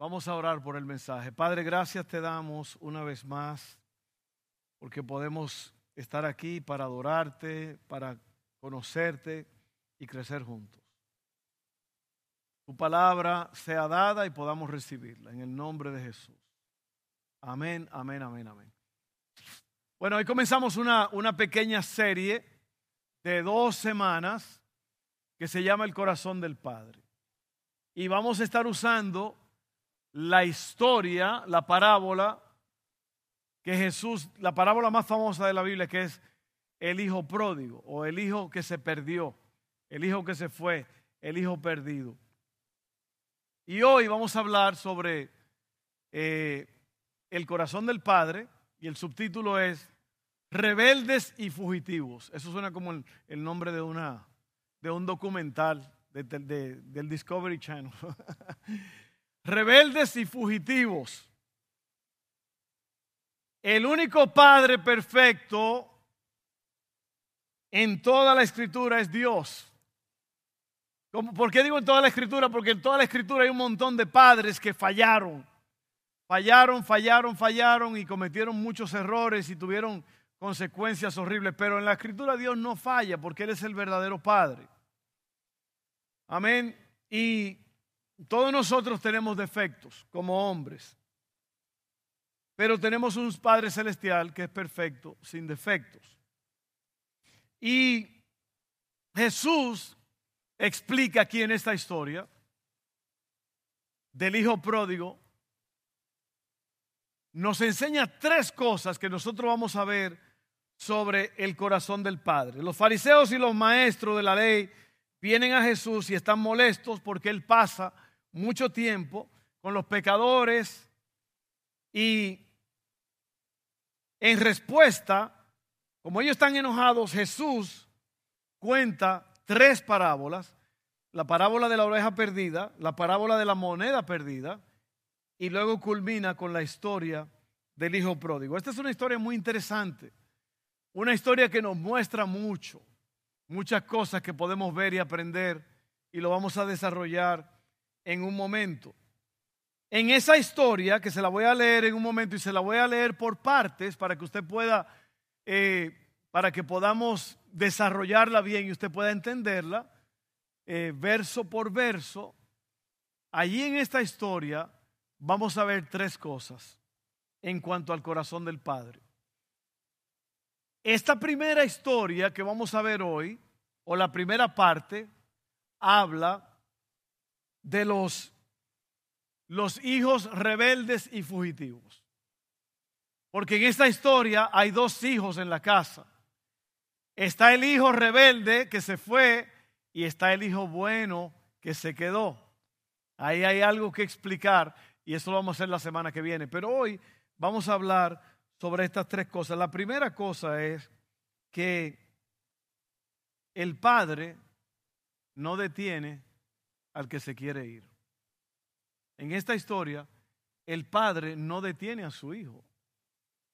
Vamos a orar por el mensaje. Padre, gracias te damos una vez más porque podemos estar aquí para adorarte, para conocerte y crecer juntos. Tu palabra sea dada y podamos recibirla en el nombre de Jesús. Amén, amén, amén, amén. Bueno, hoy comenzamos una, una pequeña serie de dos semanas que se llama El corazón del Padre. Y vamos a estar usando la historia, la parábola que Jesús, la parábola más famosa de la Biblia, que es el hijo pródigo o el hijo que se perdió, el hijo que se fue, el hijo perdido. Y hoy vamos a hablar sobre eh, el corazón del Padre y el subtítulo es Rebeldes y Fugitivos. Eso suena como el, nombre de, una, de un documental del Discovery Channel. Rebeldes y fugitivos. El único Padre perfecto en toda la escritura es Dios. ¿Por qué digo en toda la escritura? Porque en toda la escritura hay un montón de padres que fallaron. Fallaron, fallaron, fallaron y cometieron muchos errores y tuvieron consecuencias horribles. Pero en la escritura Dios no falla porque Él es el verdadero Padre. Amén. Y todos nosotros tenemos defectos como hombres. Pero tenemos un Padre Celestial que es perfecto, sin defectos. Y Jesús explica aquí en esta historia del Hijo Pródigo, nos enseña tres cosas que nosotros vamos a ver sobre el corazón del Padre. Los fariseos y los maestros de la ley vienen a Jesús y están molestos porque Él pasa mucho tiempo con los pecadores y en respuesta, como ellos están enojados, Jesús cuenta tres parábolas. La parábola de la oveja perdida, la parábola de la moneda perdida y luego culmina con la historia del hijo pródigo. Esta es una historia muy interesante, una historia que nos muestra mucho, muchas cosas que podemos ver y aprender y lo vamos a desarrollar en un momento. En esa historia, que se la voy a leer en un momento y se la voy a leer por partes para que usted pueda, eh, para que podamos desarrollarla bien y usted pueda entenderla, eh, verso por verso, allí en esta historia vamos a ver tres cosas en cuanto al corazón del Padre. Esta primera historia que vamos a ver hoy, o la primera parte, habla de los, los hijos rebeldes y fugitivos. Porque en esta historia hay dos hijos en la casa. Está el hijo rebelde que se fue y está el hijo bueno que se quedó. Ahí hay algo que explicar y eso lo vamos a hacer la semana que viene. Pero hoy vamos a hablar sobre estas tres cosas. La primera cosa es que el Padre no detiene al que se quiere ir. En esta historia, el Padre no detiene a su Hijo.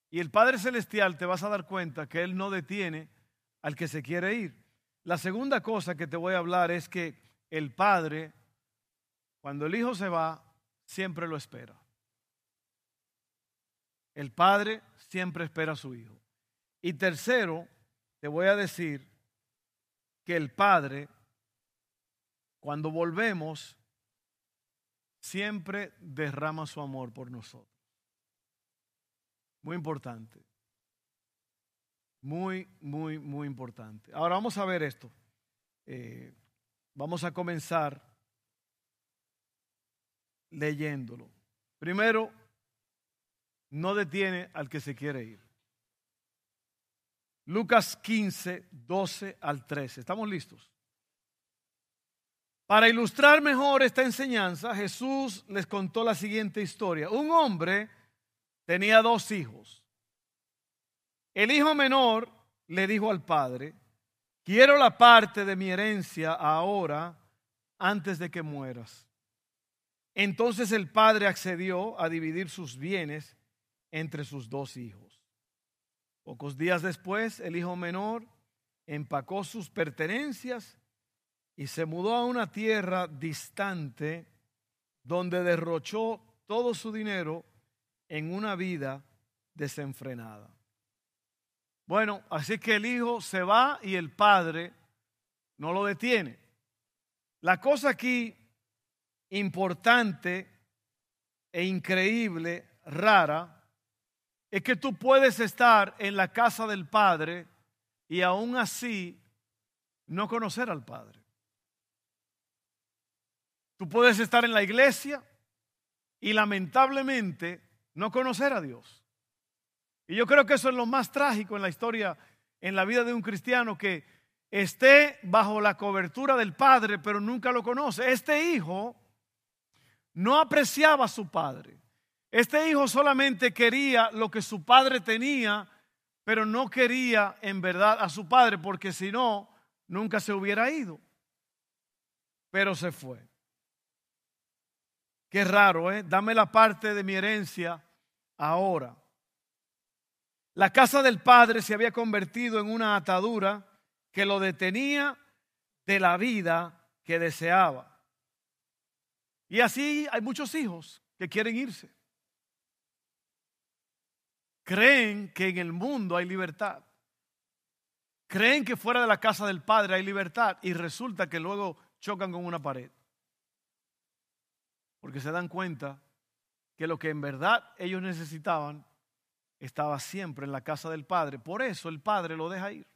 Y el Padre Celestial te vas a dar cuenta que Él no detiene al que se quiere ir. La segunda cosa que te voy a hablar es que el Padre, cuando el Hijo se va, siempre lo espera. El Padre siempre espera a su Hijo. Y tercero, te voy a decir que el Padre cuando volvemos, siempre derrama su amor por nosotros. Muy importante. Muy, muy, muy importante. Ahora vamos a ver esto. Eh, vamos a comenzar leyéndolo. Primero, no detiene al que se quiere ir. Lucas 15, 12 al 13. ¿Estamos listos? Para ilustrar mejor esta enseñanza, Jesús les contó la siguiente historia. Un hombre tenía dos hijos. El hijo menor le dijo al padre, quiero la parte de mi herencia ahora antes de que mueras. Entonces el padre accedió a dividir sus bienes entre sus dos hijos. Pocos días después, el hijo menor empacó sus pertenencias y se mudó a una tierra distante donde derrochó todo su dinero en una vida desenfrenada. Bueno, así que el hijo se va y el padre no lo detiene. La cosa aquí importante e increíble, rara, es que tú puedes estar en la casa del Padre y aún así no conocer al Padre. Tú puedes estar en la iglesia y lamentablemente no conocer a Dios. Y yo creo que eso es lo más trágico en la historia, en la vida de un cristiano, que esté bajo la cobertura del Padre, pero nunca lo conoce. Este hijo no apreciaba a su padre. Este hijo solamente quería lo que su padre tenía, pero no quería en verdad a su padre, porque si no, nunca se hubiera ido. Pero se fue. Qué raro, ¿eh? Dame la parte de mi herencia ahora. La casa del padre se había convertido en una atadura que lo detenía de la vida que deseaba. Y así hay muchos hijos que quieren irse. Creen que en el mundo hay libertad. Creen que fuera de la casa del Padre hay libertad y resulta que luego chocan con una pared. Porque se dan cuenta que lo que en verdad ellos necesitaban estaba siempre en la casa del Padre. Por eso el Padre lo deja ir.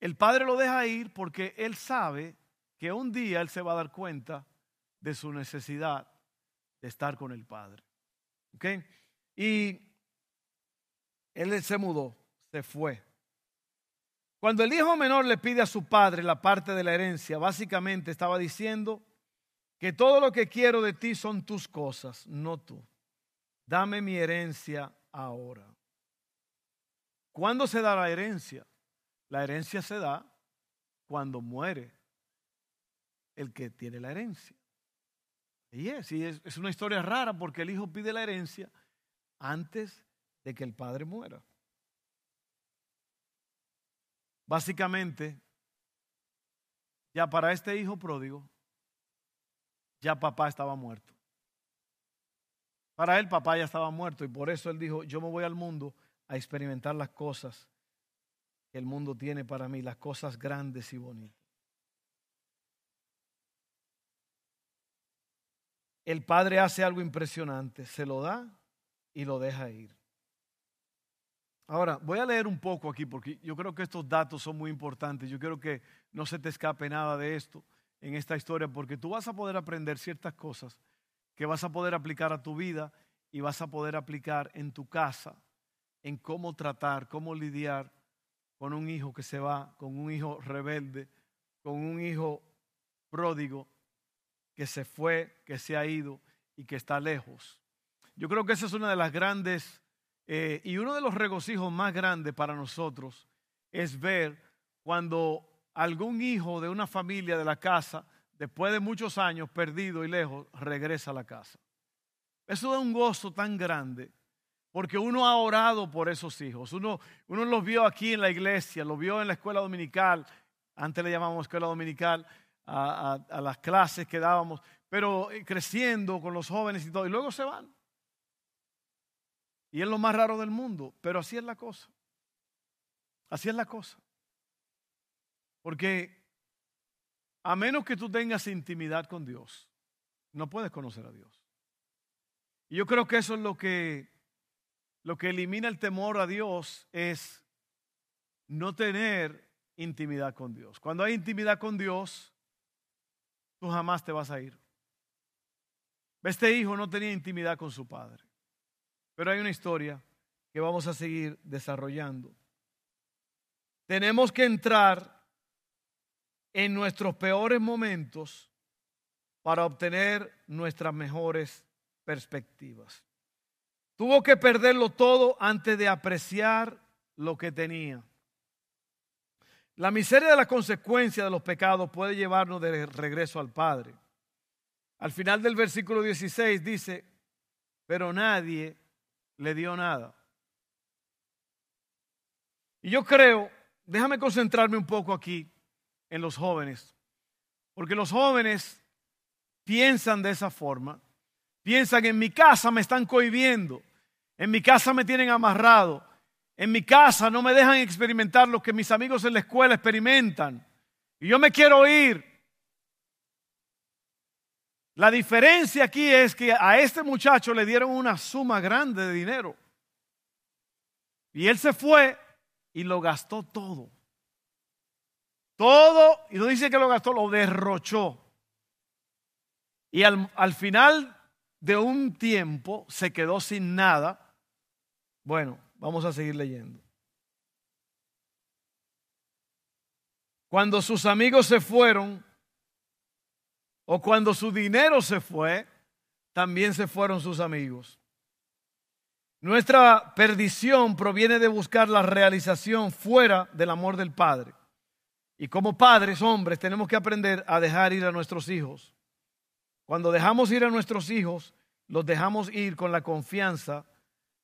El Padre lo deja ir porque Él sabe que un día Él se va a dar cuenta de su necesidad de estar con el Padre. ¿Ok? Y él se mudó, se fue. Cuando el hijo menor le pide a su padre la parte de la herencia, básicamente estaba diciendo que todo lo que quiero de ti son tus cosas, no tú. Dame mi herencia ahora. ¿Cuándo se da la herencia? La herencia se da cuando muere el que tiene la herencia. Y es, es, una historia rara porque el hijo pide la herencia antes de que el padre muera. Básicamente, ya para este hijo pródigo, ya papá estaba muerto. Para él papá ya estaba muerto y por eso él dijo, yo me voy al mundo a experimentar las cosas que el mundo tiene para mí, las cosas grandes y bonitas. El padre hace algo impresionante, se lo da y lo deja ir. Ahora, voy a leer un poco aquí porque yo creo que estos datos son muy importantes. Yo quiero que no se te escape nada de esto en esta historia porque tú vas a poder aprender ciertas cosas que vas a poder aplicar a tu vida y vas a poder aplicar en tu casa, en cómo tratar, cómo lidiar con un hijo que se va, con un hijo rebelde, con un hijo pródigo que se fue, que se ha ido y que está lejos. Yo creo que esa es una de las grandes eh, y uno de los regocijos más grandes para nosotros es ver cuando algún hijo de una familia de la casa, después de muchos años perdido y lejos, regresa a la casa. Eso da un gozo tan grande, porque uno ha orado por esos hijos. Uno, uno los vio aquí en la iglesia, los vio en la escuela dominical, antes le llamábamos escuela dominical, a, a las clases que dábamos, pero eh, creciendo con los jóvenes y todo, y luego se van. Y es lo más raro del mundo, pero así es la cosa. Así es la cosa. Porque a menos que tú tengas intimidad con Dios, no puedes conocer a Dios. Y yo creo que eso es lo que, lo que elimina el temor a Dios, es no tener intimidad con Dios. Cuando hay intimidad con Dios, tú jamás te vas a ir. Este hijo no tenía intimidad con su padre. Pero hay una historia que vamos a seguir desarrollando. Tenemos que entrar en nuestros peores momentos para obtener nuestras mejores perspectivas. Tuvo que perderlo todo antes de apreciar lo que tenía. La miseria de la consecuencia de los pecados puede llevarnos de regreso al Padre. Al final del versículo 16 dice, pero nadie le dio nada. Y yo creo, déjame concentrarme un poco aquí en los jóvenes, porque los jóvenes piensan de esa forma. piensan en mi casa me están cohibiendo, en mi casa me tienen amarrado, en mi casa no me dejan experimentar lo que mis amigos en la escuela experimentan. Y yo me quiero ir. La diferencia aquí es que a este muchacho le dieron una suma grande de dinero. Y él se fue y lo gastó todo. Todo, y no dice que lo gastó, lo derrochó. Y al, al final de un tiempo se quedó sin nada. Bueno, vamos a seguir leyendo. Cuando sus amigos se fueron, o cuando su dinero se fue, también se fueron sus amigos. Nuestra perdición proviene de buscar la realización fuera del amor del Padre. Y como padres, hombres, tenemos que aprender a dejar ir a nuestros hijos. Cuando dejamos ir a nuestros hijos, los dejamos ir con la confianza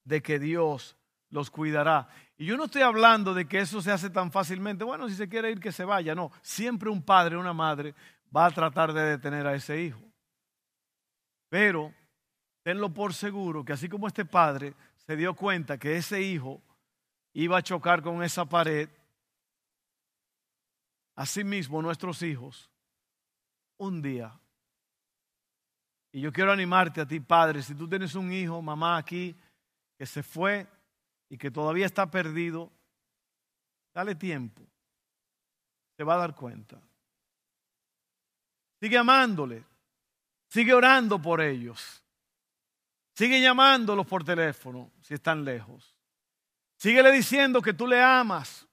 de que Dios los cuidará. Y yo no estoy hablando de que eso se hace tan fácilmente. Bueno, si se quiere ir, que se vaya. No, siempre un padre, una madre va a tratar de detener a ese hijo. Pero tenlo por seguro que así como este padre se dio cuenta que ese hijo iba a chocar con esa pared, asimismo nuestros hijos, un día. Y yo quiero animarte a ti, padre, si tú tienes un hijo, mamá aquí, que se fue y que todavía está perdido, dale tiempo. Se va a dar cuenta. Sigue amándole. Sigue orando por ellos. Sigue llamándolos por teléfono si están lejos. Síguele diciendo que tú le amas.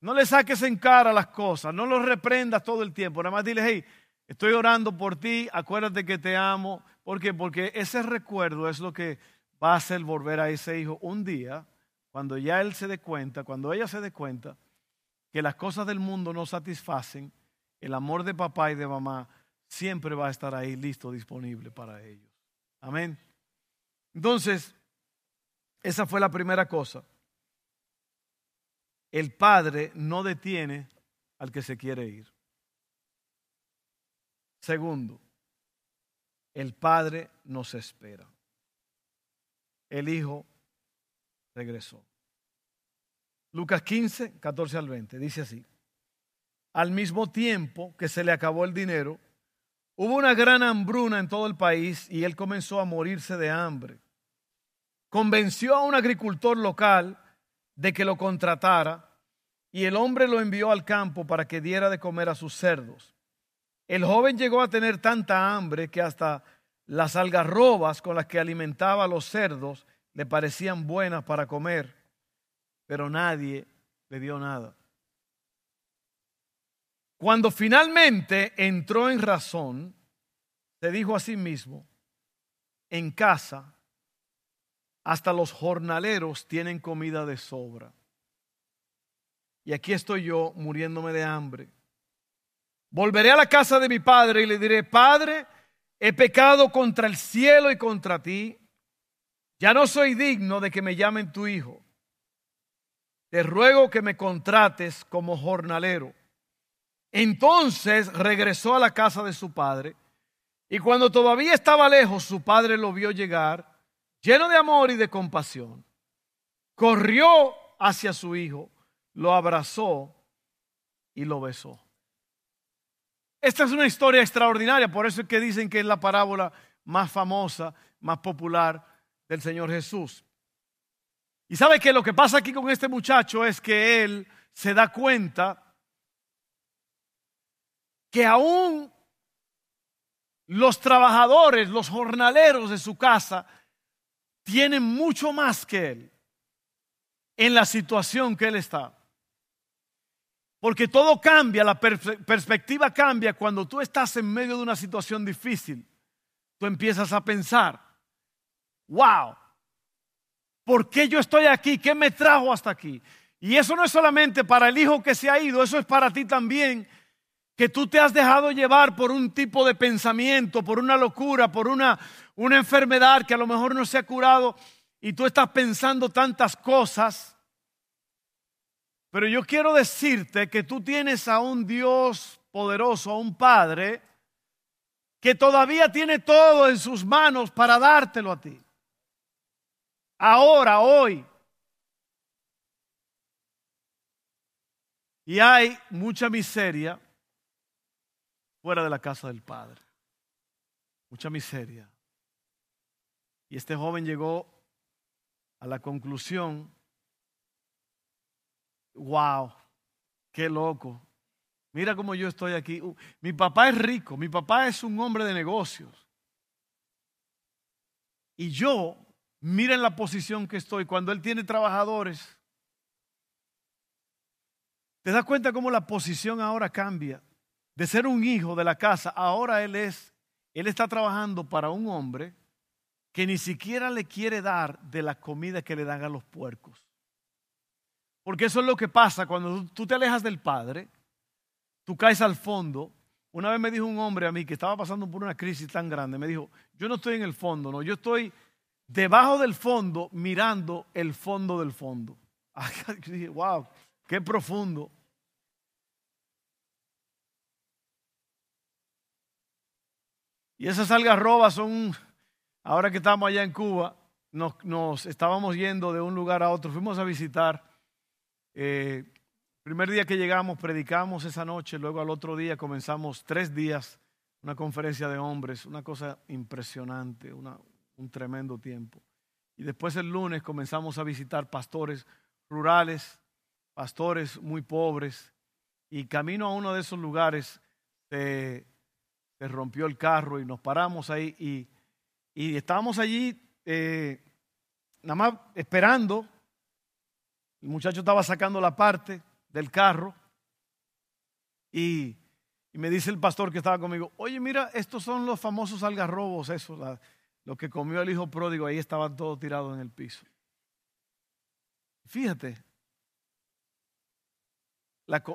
No le saques en cara las cosas, no los reprendas todo el tiempo. Nada más dile, hey, estoy orando por ti, acuérdate que te amo. ¿Por qué? Porque ese recuerdo es lo que va a hacer volver a ese hijo un día, cuando ya él se dé cuenta, cuando ella se dé cuenta que las cosas del mundo no satisfacen, el amor de papá y de mamá siempre va a estar ahí listo, disponible para ellos. Amén. Entonces, esa fue la primera cosa. El padre no detiene al que se quiere ir. Segundo, el padre nos espera. El hijo regresó. Lucas 15, 14 al 20, dice así. Al mismo tiempo que se le acabó el dinero, Hubo una gran hambruna en todo el país y él comenzó a morirse de hambre. Convenció a un agricultor local de que lo contratara y el hombre lo envió al campo para que diera de comer a sus cerdos. El joven llegó a tener tanta hambre que hasta las algarrobas con las que alimentaba a los cerdos le parecían buenas para comer, pero nadie le dio nada. Cuando finalmente entró en razón, se dijo a sí mismo, en casa hasta los jornaleros tienen comida de sobra. Y aquí estoy yo muriéndome de hambre. Volveré a la casa de mi padre y le diré, Padre, he pecado contra el cielo y contra ti. Ya no soy digno de que me llamen tu hijo. Te ruego que me contrates como jornalero. Entonces regresó a la casa de su padre y cuando todavía estaba lejos, su padre lo vio llegar, lleno de amor y de compasión. Corrió hacia su hijo, lo abrazó y lo besó. Esta es una historia extraordinaria, por eso es que dicen que es la parábola más famosa, más popular del Señor Jesús. Y sabe que lo que pasa aquí con este muchacho es que él se da cuenta que aún los trabajadores, los jornaleros de su casa tienen mucho más que él en la situación que él está. Porque todo cambia, la perspectiva cambia cuando tú estás en medio de una situación difícil. Tú empiezas a pensar, wow, ¿por qué yo estoy aquí? ¿Qué me trajo hasta aquí? Y eso no es solamente para el hijo que se ha ido, eso es para ti también que tú te has dejado llevar por un tipo de pensamiento, por una locura, por una, una enfermedad que a lo mejor no se ha curado y tú estás pensando tantas cosas. Pero yo quiero decirte que tú tienes a un Dios poderoso, a un Padre, que todavía tiene todo en sus manos para dártelo a ti. Ahora, hoy. Y hay mucha miseria fuera de la casa del Padre. Mucha miseria. Y este joven llegó a la conclusión, wow, qué loco. Mira cómo yo estoy aquí. Uh, mi papá es rico, mi papá es un hombre de negocios. Y yo, miren la posición que estoy cuando él tiene trabajadores. ¿Te das cuenta cómo la posición ahora cambia? De ser un hijo de la casa, ahora él es, él está trabajando para un hombre que ni siquiera le quiere dar de la comida que le dan a los puercos. Porque eso es lo que pasa cuando tú te alejas del Padre, tú caes al fondo. Una vez me dijo un hombre a mí que estaba pasando por una crisis tan grande, me dijo, yo no estoy en el fondo, no, yo estoy debajo del fondo mirando el fondo del fondo. Yo dije, wow, qué profundo. Y esas algarrobas son Ahora que estamos allá en Cuba, nos, estábamos yendo de un lugar a otro, fuimos a visitar. Eh, primer día que llegamos, predicamos esa noche, luego al otro día comenzamos tres días, una conferencia de hombres, una cosa impresionante, un tremendo tiempo. Y después el lunes comenzamos a visitar pastores rurales, pastores muy pobres, y camino a uno de esos lugares se, se rompió el carro y nos paramos ahí y y estábamos allí eh, nada más esperando. El muchacho estaba sacando la parte del carro y, me dice el pastor que estaba conmigo, oye, mira, estos son los famosos algarrobos, eso, lo que comió el hijo pródigo, ahí estaban todos tirados en el piso. Fíjate,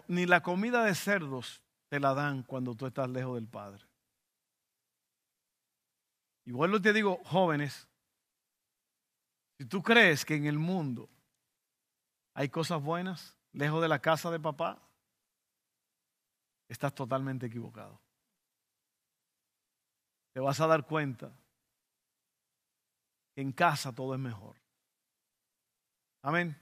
ni la comida de cerdos te la dan cuando tú estás lejos del Padre. Y vuelvo te digo, jóvenes, si tú crees que en el mundo hay cosas buenas lejos de la casa de papá, estás totalmente equivocado. Te vas a dar cuenta que en casa todo es mejor. Amén.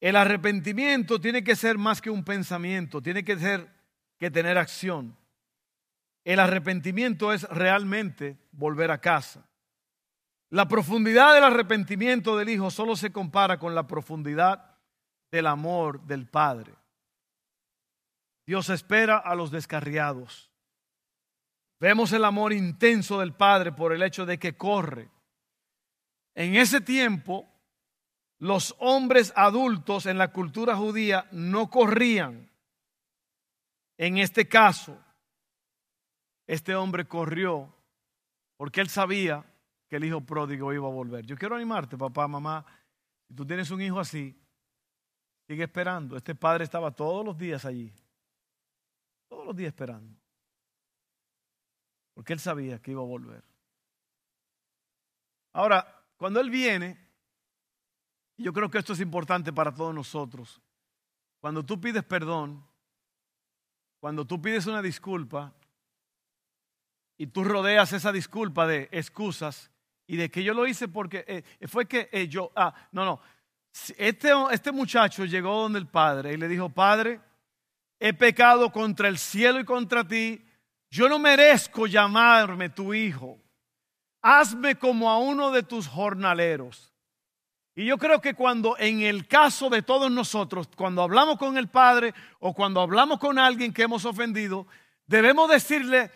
El arrepentimiento tiene que ser más que un pensamiento, tiene que ser que tener acción. El arrepentimiento es realmente volver a casa. La profundidad del arrepentimiento del Hijo solo se compara con la profundidad del amor del Padre. Dios espera a los descarriados. Vemos el amor intenso del Padre por el hecho de que corre. En ese tiempo, los hombres adultos en la cultura judía no corrían. En este caso, este hombre corrió porque él sabía que el hijo pródigo iba a volver. Yo quiero animarte, papá, mamá. Si tú tienes un hijo así, sigue esperando. Este padre estaba todos los días allí. Todos los días esperando. Porque él sabía que iba a volver. Ahora, cuando él viene, yo creo que esto es importante para todos nosotros. Cuando tú pides perdón, cuando tú pides una disculpa, y tú rodeas esa disculpa de excusas y de que yo lo hice porque eh, fue que eh, yo, ah, no, no. Este, este muchacho llegó donde el padre y le dijo, Padre, he pecado contra el cielo y contra ti, yo no merezco llamarme tu hijo, hazme como a uno de tus jornaleros. Y yo creo que cuando en el caso de todos nosotros, cuando hablamos con el Padre o cuando hablamos con alguien que hemos ofendido, debemos decirle,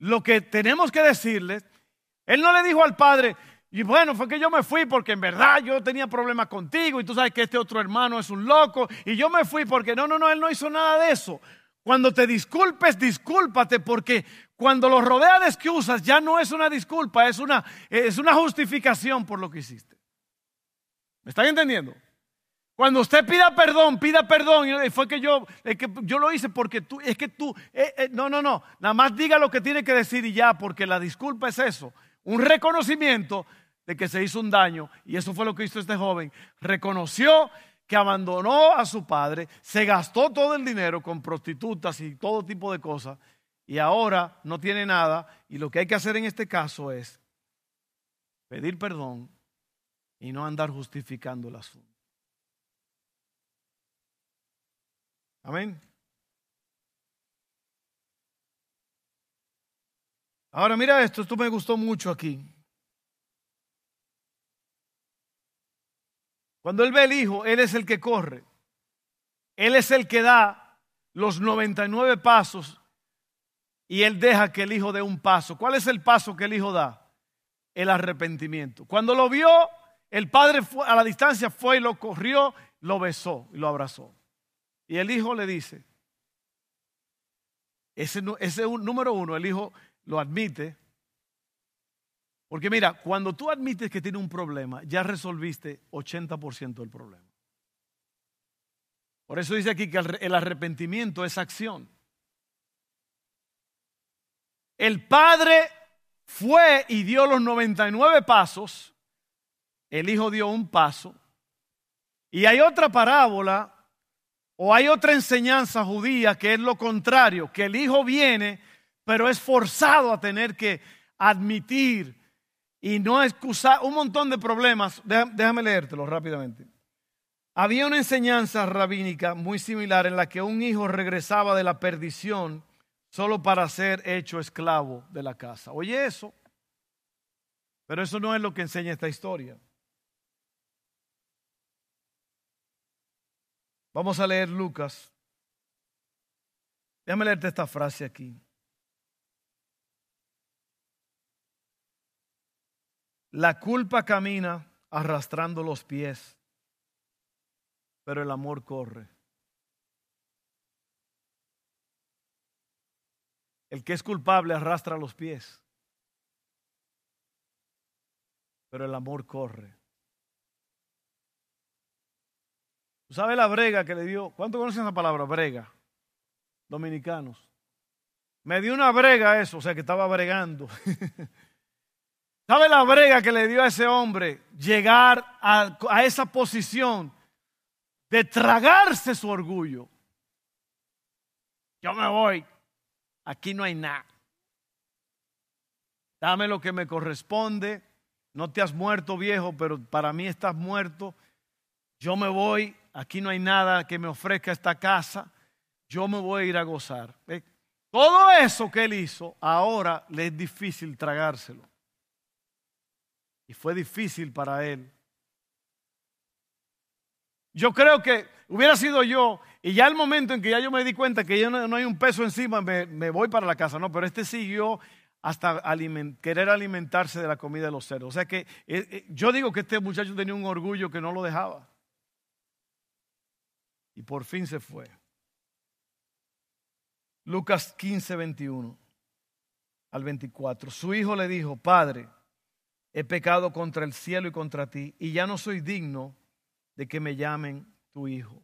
lo que tenemos que decirles, él no le dijo al padre, y bueno, fue que yo me fui porque en verdad yo tenía problemas contigo y tú sabes que este otro hermano es un loco y yo me fui porque no, no, no, él no hizo nada de eso. Cuando te disculpes, discúlpate porque cuando lo rodea de excusas ya no es una disculpa, es una, es una justificación por lo que hiciste. ¿Me están entendiendo? Cuando usted pida perdón, pida perdón. Y fue que yo, que yo lo hice porque tú, es que tú, eh, eh, no, no, no. Nada más diga lo que tiene que decir y ya, porque la disculpa es eso. Un reconocimiento de que se hizo un daño. Y eso fue lo que hizo este joven. Reconoció que abandonó a su padre, se gastó todo el dinero con prostitutas y todo tipo de cosas. y ahora no tiene nada y lo que hay que hacer en este caso es pedir perdón y no andar justificando el asunto. Amén. Ahora mira esto, esto me gustó mucho aquí. Cuando él ve el hijo, él es el que corre. Él es el que da los 99 pasos y él deja que el hijo dé un paso. ¿Cuál es el paso que el hijo da? El arrepentimiento. Cuando lo vio, el padre a la distancia fue y lo corrió, lo besó y lo abrazó. Y el hijo le dice, ese, ese número uno, el hijo lo admite. Porque mira, cuando tú admites que tiene un problema, ya resolviste 80% del problema. Por eso dice aquí que el arrepentimiento es acción. El padre fue y dio los 99 pasos, el hijo dio un paso, y hay otra parábola o hay otra enseñanza judía que es lo contrario, que el hijo viene pero es forzado a tener que admitir y no excusar un montón de problemas. Déjame leértelo rápidamente. Había una enseñanza rabínica muy similar en la que un hijo regresaba de la perdición solo para ser hecho esclavo de la casa. Oye eso, pero eso no es lo que enseña esta historia. Vamos a leer Lucas. Déjame leerte esta frase aquí. La culpa camina arrastrando los pies, pero el amor corre. El que es culpable arrastra los pies, pero el amor corre. ¿Tú sabes la brega que le dio? ¿Cuánto conocen esa palabra, brega? Dominicanos. Me dio una brega eso, o sea que estaba bregando. ¿Sabe la brega que le dio a ese hombre llegar a, esa posición de tragarse su orgullo? Yo me voy, aquí no hay nada. Dame lo que me corresponde. No te has muerto viejo, pero para mí estás muerto. Yo me voy, aquí no hay nada que me ofrezca esta casa. Yo me voy a ir a gozar. Todo eso que él hizo, ahora le es difícil tragárselo. Y fue difícil para él. Yo creo que hubiera sido yo, y ya el momento en que ya yo me di cuenta que ya no, hay un peso encima, me, voy para la casa. No, pero este siguió hasta querer alimentarse de la comida de los cerdos. O sea que eh, eh, yo digo que este muchacho tenía un orgullo que no lo dejaba. Y por fin se fue. Lucas 15, 21 al 24. Su hijo le dijo, Padre, he pecado contra el cielo y contra ti, y ya no soy digno de que me llamen tu hijo.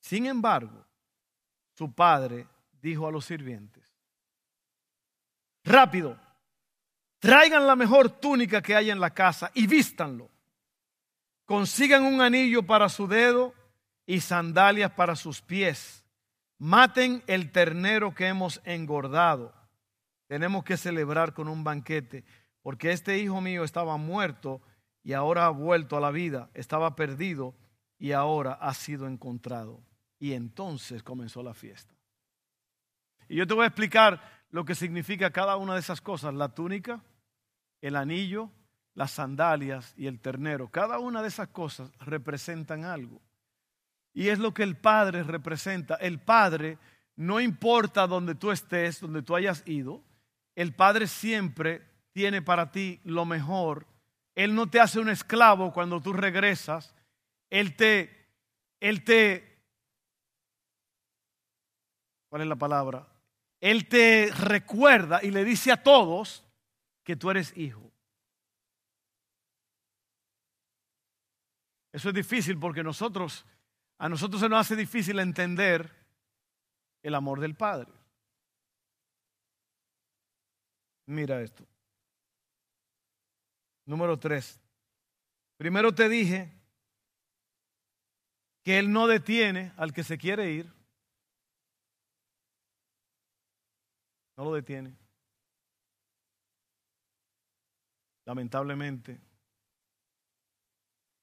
Sin embargo, su padre dijo a los sirvientes, rápido, traigan la mejor túnica que haya en la casa y vístanlo. Consigan un anillo para su dedo y sandalias para sus pies. Maten el ternero que hemos engordado. Tenemos que celebrar con un banquete porque este hijo mío estaba muerto y ahora ha vuelto a la vida, estaba perdido y ahora ha sido encontrado. Y entonces comenzó la fiesta. Y yo te voy a explicar lo que significa cada una de esas cosas, la túnica, el anillo, las sandalias y el ternero. Cada una de esas cosas representan algo. Y es lo que el Padre representa. El Padre, no importa donde tú estés, donde tú hayas ido, el Padre siempre tiene para ti lo mejor. Él no te hace un esclavo cuando tú regresas. Él te, Él te, ¿cuál es la palabra? Él te recuerda y le dice a todos que tú eres hijo. Eso es difícil porque nosotros, a nosotros se nos hace difícil entender el amor del Padre. Mira esto. Número tres. Primero te dije que Él no detiene al que se quiere ir. No lo detiene. Lamentablemente.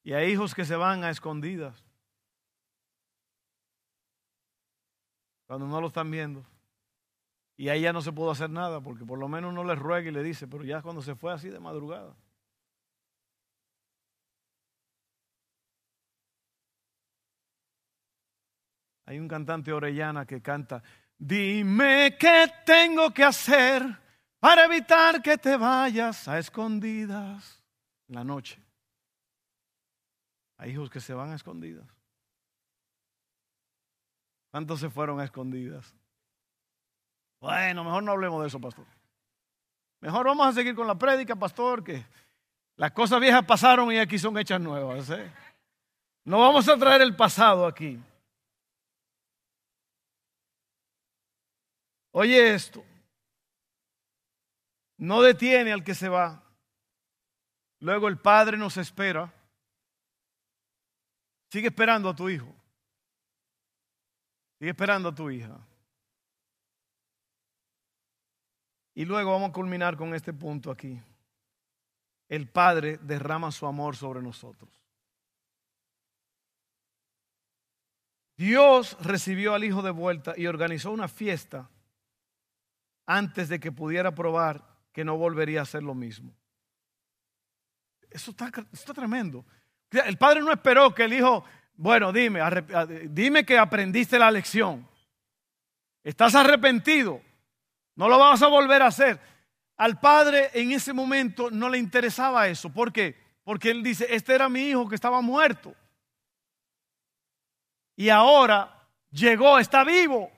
Y hay hijos que se van a escondidas. Cuando no lo están viendo. Y ahí ya no se puede hacer nada porque por lo menos no le ruega y le dice, pero ya cuando se fue así de madrugada. Hay un cantante orellana que canta, dime qué tengo que hacer para evitar que te vayas a escondidas en la noche. Hay hijos que se van a escondidas. ¿Cuántos se fueron a escondidas? Bueno, mejor no hablemos de eso, pastor. Mejor vamos a seguir con la prédica, pastor, que las cosas viejas pasaron y aquí son hechas nuevas. ¿eh? No vamos a traer el pasado aquí. Oye esto, no detiene al que se va. Luego el padre nos espera. Sigue esperando a tu hijo. Sigue esperando a tu hija. Y luego vamos a culminar con este punto aquí. El Padre derrama su amor sobre nosotros. Dios recibió al Hijo de vuelta y organizó una fiesta antes de que pudiera probar que no volvería a hacer lo mismo. Eso está, está tremendo. El padre no esperó que el hijo, bueno, dime, dime que aprendiste la lección. ¿Estás arrepentido? No lo vas a volver a hacer. Al padre en ese momento no le interesaba eso. ¿Por qué? Porque él dice, este era mi hijo que estaba muerto. Y ahora llegó, está vivo.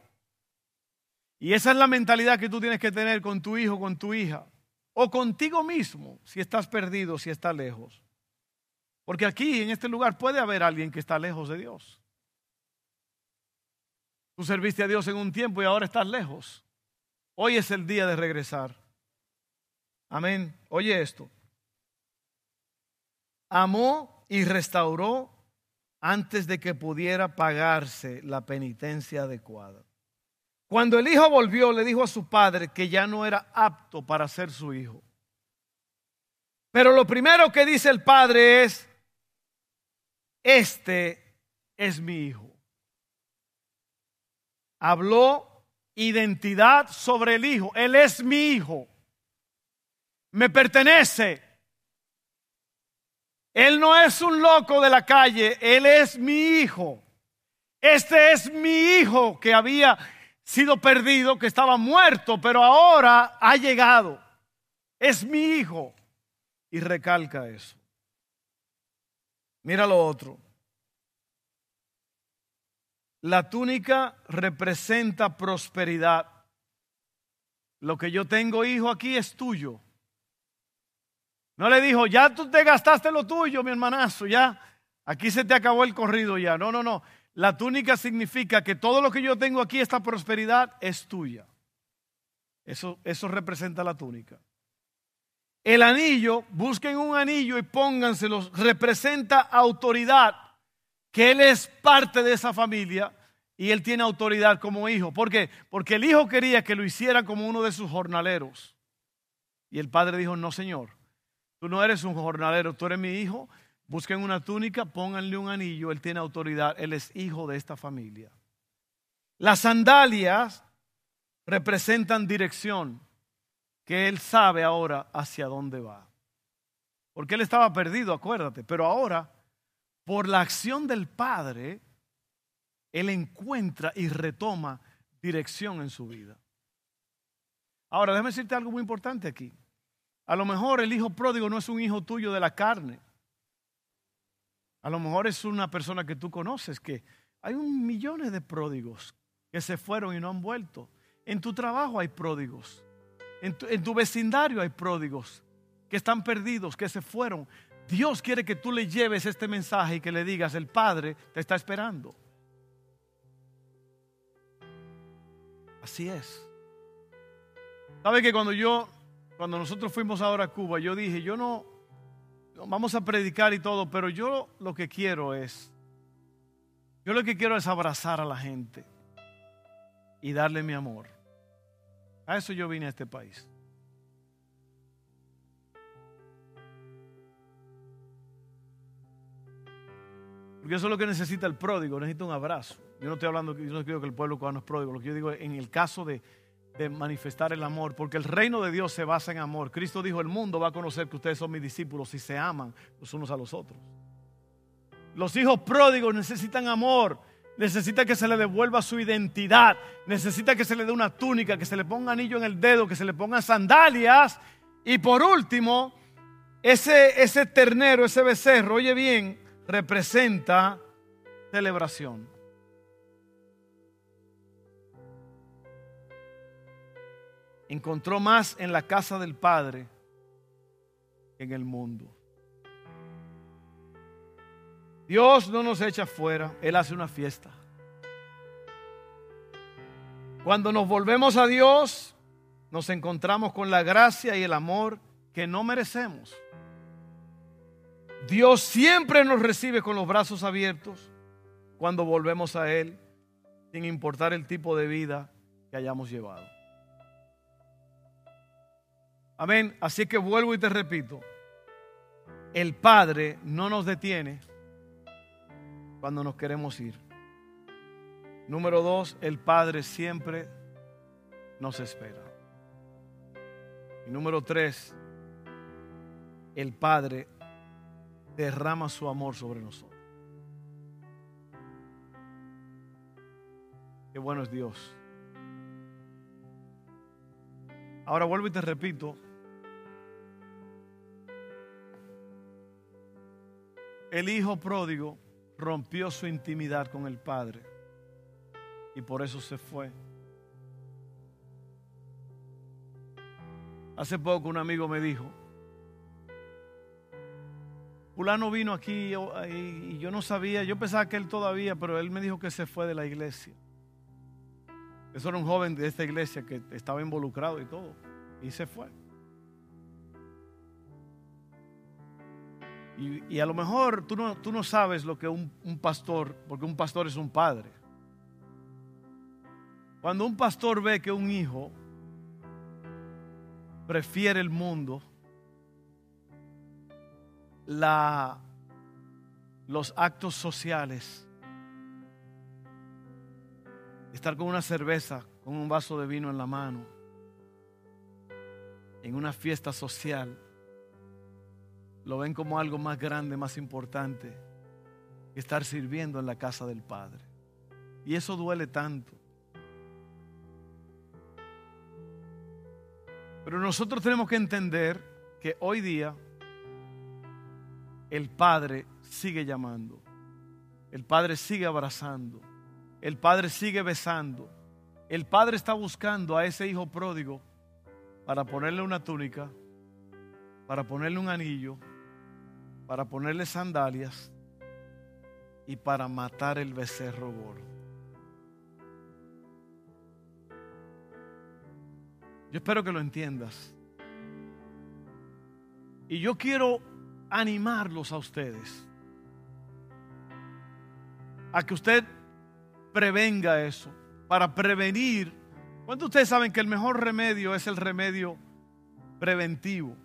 Y esa es la mentalidad que tú tienes que tener con tu hijo, con tu hija, o contigo mismo, si estás perdido, si estás lejos. Porque aquí, en este lugar, puede haber alguien que está lejos de Dios. Tú serviste a Dios en un tiempo y ahora estás lejos. Hoy es el día de regresar. Amén. Oye esto. Amó y restauró antes de que pudiera pagarse la penitencia adecuada. Cuando el hijo volvió, le dijo a su padre que ya no era apto para ser su hijo. Pero lo primero que dice el padre es, este es mi hijo. Habló identidad sobre el hijo. Él es mi hijo. Me pertenece. Él no es un loco de la calle, él es mi hijo. Este es mi hijo que había sido perdido, que estaba muerto, pero ahora ha llegado. Es mi hijo. Y recalca eso. Mira lo otro. La túnica representa prosperidad. Lo que yo tengo, hijo, aquí es tuyo. No le dijo, ya tú te gastaste lo tuyo, mi hermanazo, ya. Aquí se te acabó el corrido ya. No, no, no. La túnica significa que todo lo que yo tengo aquí, esta prosperidad, es tuya. Eso, eso representa la túnica. El anillo, busquen un anillo y pónganselo, representa autoridad, que él es parte de esa familia y él tiene autoridad como hijo. ¿Por qué? Porque el hijo quería que lo hiciera como uno de sus jornaleros. Y el padre dijo, no señor, tú no eres un jornalero, tú eres mi hijo, Busquen una túnica, pónganle un anillo, él tiene autoridad, él es hijo de esta familia. Las sandalias representan dirección, que él sabe ahora hacia dónde va. Porque él estaba perdido, acuérdate, pero ahora, por la acción del Padre, él encuentra y retoma dirección en su vida. Ahora, déjame decirte algo muy importante aquí. A lo mejor el hijo pródigo no es un hijo tuyo de la carne. A lo mejor es una persona que tú conoces, que hay un millones de pródigos que se fueron y no han vuelto. En tu trabajo hay pródigos. En tu, vecindario hay pródigos que están perdidos, que se fueron. Dios quiere que tú le lleves este mensaje y que le digas, el Padre te está esperando. Así es. ¿Sabe que cuando yo, cuando nosotros fuimos ahora a Cuba, yo dije, yo no, vamos a predicar y todo, pero yo lo que quiero es, yo lo que quiero es abrazar a la gente y darle mi amor. A eso yo vine a este país. Porque eso es lo que necesita el pródigo, necesita un abrazo. Yo no estoy hablando, yo no creo que el pueblo cubano es pródigo, lo que yo digo es en el caso de, de manifestar el amor, porque el reino de Dios se basa en amor. Cristo dijo, el mundo va a conocer que ustedes son mis discípulos si se aman los unos a los otros. Los hijos pródigos necesitan amor, necesitan que se le devuelva su identidad, necesita que se le dé una túnica, que se le ponga anillo en el dedo, que se le pongan sandalias. Y por último, ese, ese ternero, ese becerro, oye bien, representa celebración. Encontró más en la casa del Padre que en el mundo. Dios no nos echa fuera, Él hace una fiesta. Cuando nos volvemos a Dios, nos encontramos con la gracia y el amor que no merecemos. Dios siempre nos recibe con los brazos abiertos cuando volvemos a Él, sin importar el tipo de vida que hayamos llevado. Amén. Así que vuelvo y te repito, el Padre no nos detiene cuando nos queremos ir. Número dos, el Padre siempre nos espera. Y número tres, el Padre derrama su amor sobre nosotros. Qué bueno es Dios. Ahora vuelvo y te repito. El hijo pródigo rompió su intimidad con el padre y por eso se fue. Hace poco un amigo me dijo, Fulano vino aquí y yo no sabía, yo pensaba que él todavía, pero él me dijo que se fue de la iglesia. Eso era un joven de esta iglesia que estaba involucrado y todo. Y se fue. Y, a lo mejor tú no, tú no sabes lo que un, un pastor, porque un pastor es un padre. Cuando un pastor ve que un hijo prefiere el mundo, la, los actos sociales, estar con una cerveza, con un vaso de vino en la mano, en una fiesta social, lo ven como algo más grande, más importante que estar sirviendo en la casa del Padre. Y eso duele tanto. Pero nosotros tenemos que entender que hoy día el Padre sigue llamando. El Padre sigue abrazando. El Padre sigue besando. El Padre está buscando a ese hijo pródigo para ponerle una túnica, para ponerle un anillo, para ponerle sandalias y para matar el becerro gordo. Yo espero que lo entiendas. Y yo quiero animarlos a ustedes a que usted prevenga eso, para prevenir. ¿Cuántos ustedes saben que el mejor remedio es el remedio preventivo?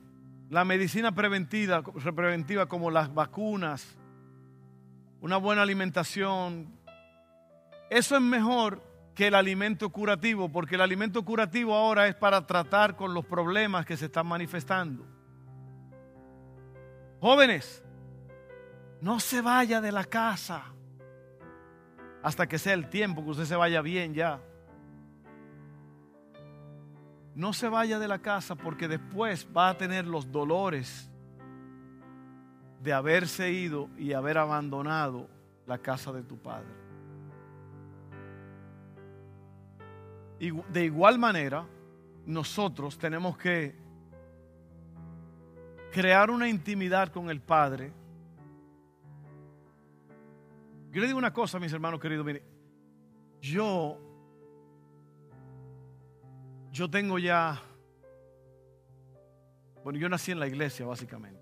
La medicina preventiva, preventiva como las vacunas, una buena alimentación. Eso es mejor que el alimento curativo, porque el alimento curativo ahora es para tratar con los problemas que se están manifestando. Jóvenes, no se vaya de la casa hasta que sea el tiempo que usted se vaya bien ya. No se vaya de la casa porque después va a tener los dolores de haberse ido y haber abandonado la casa de tu padre. Y de igual manera, nosotros tenemos que crear una intimidad con el Padre. Yo le digo una cosa, mis hermanos queridos, mire, yo, yo tengo ya, bueno, yo nací en la iglesia básicamente.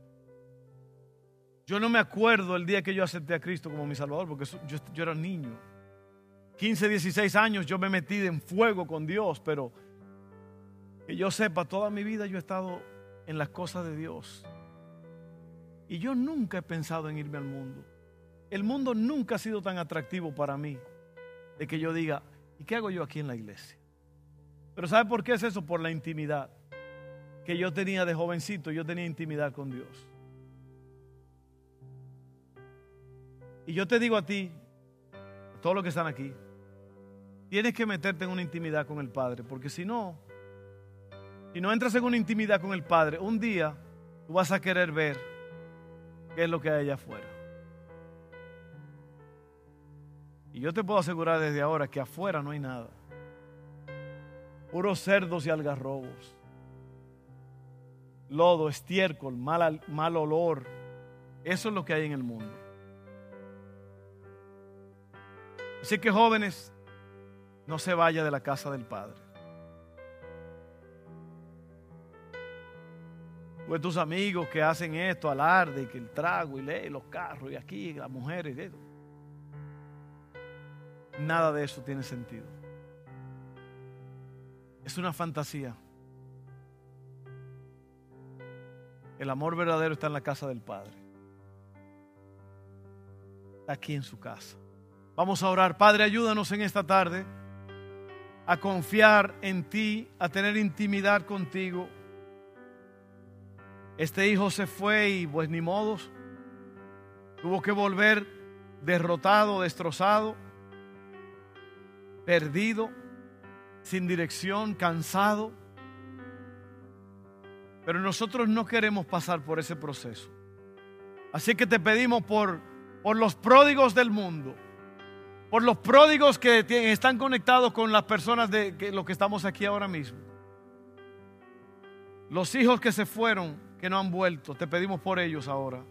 Yo no me acuerdo el día que yo acepté a Cristo como mi Salvador, porque yo, yo era niño. 15, 16 años yo me metí en fuego con Dios, pero Que yo sepa, toda mi vida yo he estado en las cosas de Dios. Y yo nunca he pensado en irme al mundo. El mundo nunca ha sido tan atractivo para mí de que yo diga, ¿y qué hago yo aquí en la iglesia? Pero ¿sabe por qué es eso? Por la intimidad que yo tenía de jovencito, yo tenía intimidad con Dios. Y yo te digo a ti, a todos los que están aquí, tienes que meterte en una intimidad con el Padre, porque si no, si no entras en una intimidad con el Padre, un día tú vas a querer ver qué es lo que hay allá afuera. Y yo te puedo asegurar desde ahora que afuera no hay nada. Puros cerdos y algarrobos. Lodo, estiércol, mal, mal olor. Eso es lo que hay en el mundo. Así que jóvenes, no se vaya de la casa del Padre. Pues tus amigos que hacen esto, alarde, y que el trago y lee los carros y aquí las mujeres y eso. Nada de eso tiene sentido. Es una fantasía. El amor verdadero está en la casa del Padre. Aquí en su casa. Vamos a orar. Padre, ayúdanos en esta tarde a confiar en ti, a tener intimidad contigo este hijo se fue y pues ni modos. Tuvo que volver derrotado, destrozado, perdido, sin dirección, cansado. Pero nosotros no queremos pasar por ese proceso. Así que te pedimos por, por los pródigos del mundo, por los pródigos que están conectados con las personas de que, lo que estamos aquí ahora mismo. Los hijos que se fueron que no han vuelto. Te pedimos por ellos ahora.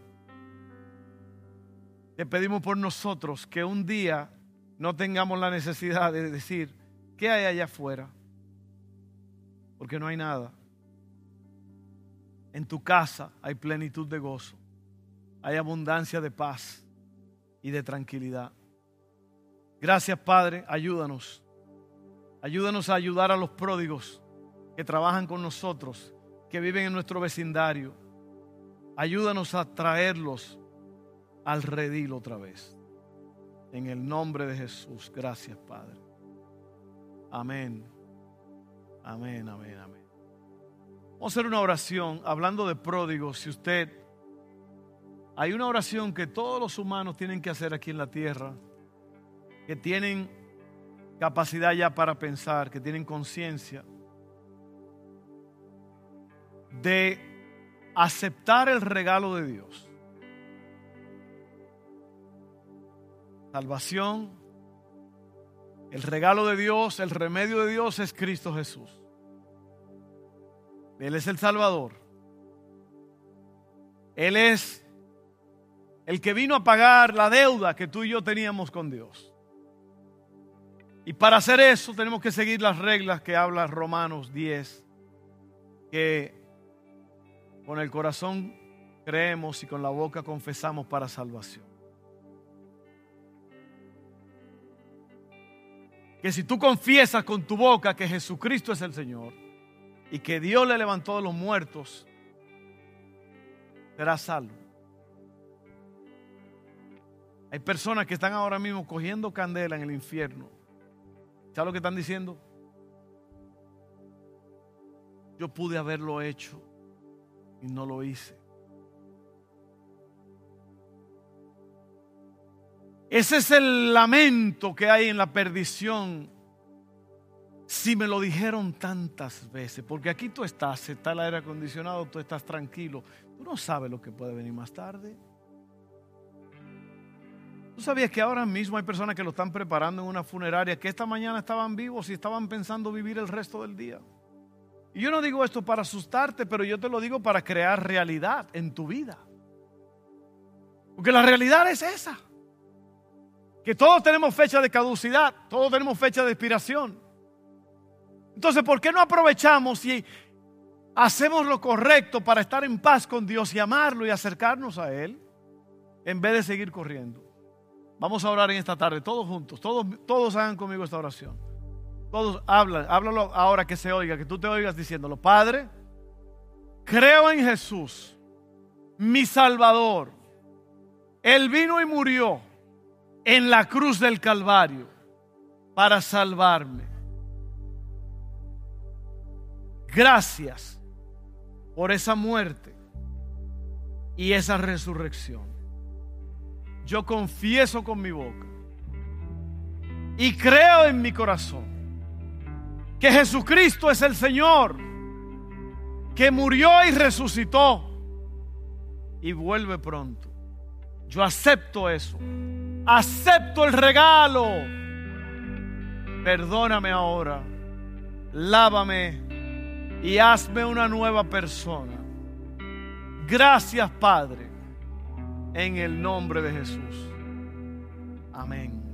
Te pedimos por nosotros que un día no tengamos la necesidad de decir, ¿qué hay allá afuera? Porque no hay nada. En tu casa hay plenitud de gozo, hay abundancia de paz y de tranquilidad. Gracias Padre, ayúdanos. Ayúdanos a ayudar a los pródigos que trabajan con nosotros que viven en nuestro vecindario. Ayúdanos a traerlos al redil otra vez. En el nombre de Jesús. Gracias, Padre. Amén. Amén, amén, amén. Vamos a hacer una oración hablando de pródigos. Si usted... Hay una oración que todos los humanos tienen que hacer aquí en la tierra, que tienen capacidad ya para pensar, que tienen conciencia de aceptar el regalo de Dios. Salvación, el regalo de Dios, el remedio de Dios es Cristo Jesús. Él es el Salvador. Él es el que vino a pagar la deuda que tú y yo teníamos con Dios. Y para hacer eso tenemos que seguir las reglas que habla Romanos 10, que con el corazón creemos y con la boca confesamos para salvación. Que si tú confiesas con tu boca que Jesucristo es el Señor y que Dios le levantó de los muertos, serás salvo. Hay personas que están ahora mismo cogiendo candela en el infierno. ¿Sabes lo que están diciendo? Yo pude haberlo hecho y no lo hice. Ese es el lamento que hay en la perdición. Si me lo dijeron tantas veces, porque aquí tú estás, está el aire acondicionado, tú estás tranquilo. Tú no sabes lo que puede venir más tarde. ¿Tú sabías que ahora mismo hay personas que lo están preparando en una funeraria que esta mañana estaban vivos y estaban pensando vivir el resto del día? Y yo no digo esto para asustarte, pero yo te lo digo para crear realidad en tu vida. Porque la realidad es esa. Que todos tenemos fecha de caducidad, todos tenemos fecha de expiración. Entonces, ¿por qué no aprovechamos y hacemos lo correcto para estar en paz con Dios y amarlo y acercarnos a Él en vez de seguir corriendo? Vamos a orar en esta tarde, todos juntos, todos, todos hagan conmigo esta oración. Todos hablan, háblalo ahora que se oiga, que tú te oigas diciéndolo. Padre, creo en Jesús, mi Salvador. Él vino y murió en la cruz del Calvario para salvarme. Gracias por esa muerte y esa resurrección. Yo confieso con mi boca y creo en mi corazón que Jesucristo es el Señor, que murió y resucitó y vuelve pronto. Yo acepto eso. Acepto el regalo. Perdóname ahora. Lávame y hazme una nueva persona. Gracias Padre, en el nombre de Jesús. Amén.